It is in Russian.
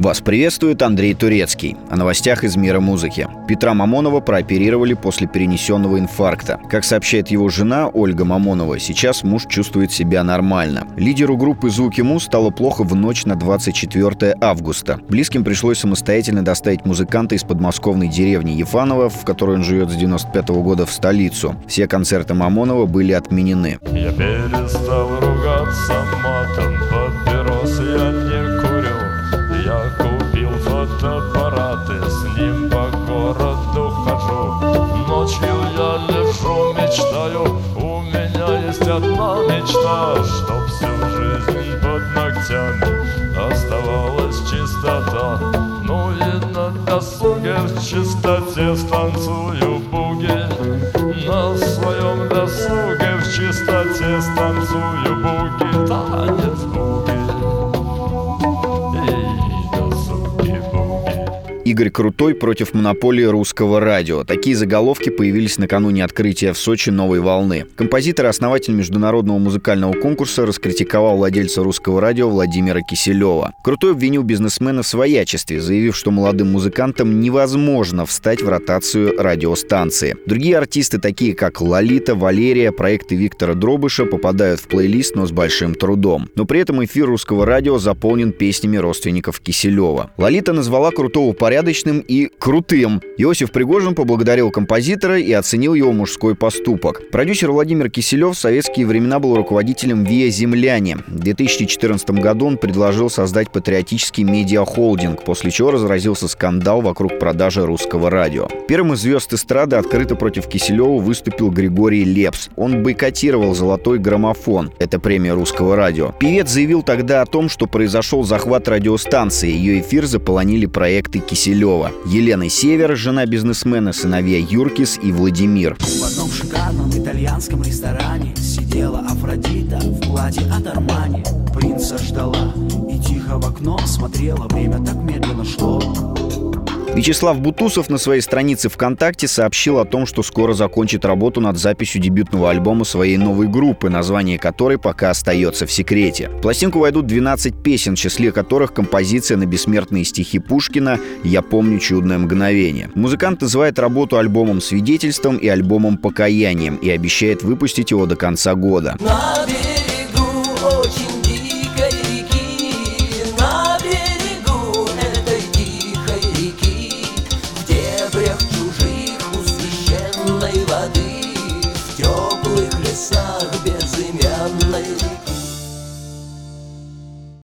Вас приветствует Андрей Турецкий. О новостях из мира музыки. Петра Мамонова прооперировали после перенесенного инфаркта. Как сообщает его жена Ольга Мамонова, сейчас муж чувствует себя нормально. Лидеру группы «Звуки Му» стало плохо в ночь на 24 августа. Близким пришлось самостоятельно доставить музыканта из подмосковной деревни Ефанова, в которой он живет с 95 -го года, в столицу. Все концерты Мамонова были отменены. Я перестал ругаться матом, есть одна мечта Чтоб всю жизнь под ногтями оставалась чистота. Ну и на досуге в чистоте станцую буги. На своем досуге в чистоте станцую буги. Танец буги Игорь Крутой против монополии русского радио. Такие заголовки появились накануне открытия в Сочи новой волны. Композитор и основатель международного музыкального конкурса раскритиковал владельца русского радио Владимира Киселева. Крутой обвинил бизнесмена в своячестве, заявив, что молодым музыкантам невозможно встать в ротацию радиостанции. Другие артисты, такие как Лолита, Валерия, проекты Виктора Дробыша, попадают в плейлист, но с большим трудом. Но при этом эфир русского радио заполнен песнями родственников Киселева. Лолита назвала Крутого порядком порядочным и крутым. Иосиф Пригожин поблагодарил композитора и оценил его мужской поступок. Продюсер Владимир Киселев в советские времена был руководителем ВИА «Земляне». В 2014 году он предложил создать патриотический медиахолдинг, после чего разразился скандал вокруг продажи русского радио. Первым из звезд эстрады открыто против Киселева выступил Григорий Лепс. Он бойкотировал «Золотой граммофон» — это премия русского радио. Певец заявил тогда о том, что произошел захват радиостанции, ее эфир заполонили проекты Киселева Киселева. Елена Север, жена бизнесмена, сыновья Юркис и Владимир. В одном шикарном итальянском ресторане сидела Афродита в платье от Армани. Принца ждала и тихо в окно смотрела, время так медленно шло. Вячеслав Бутусов на своей странице ВКонтакте сообщил о том, что скоро закончит работу над записью дебютного альбома своей новой группы, название которой пока остается в секрете. В пластинку войдут 12 песен, в числе которых композиция на бессмертные стихи Пушкина «Я помню чудное мгновение». Музыкант называет работу альбомом «Свидетельством» и альбомом «Покаянием» и обещает выпустить его до конца года. На теплых лесах безымянной реки.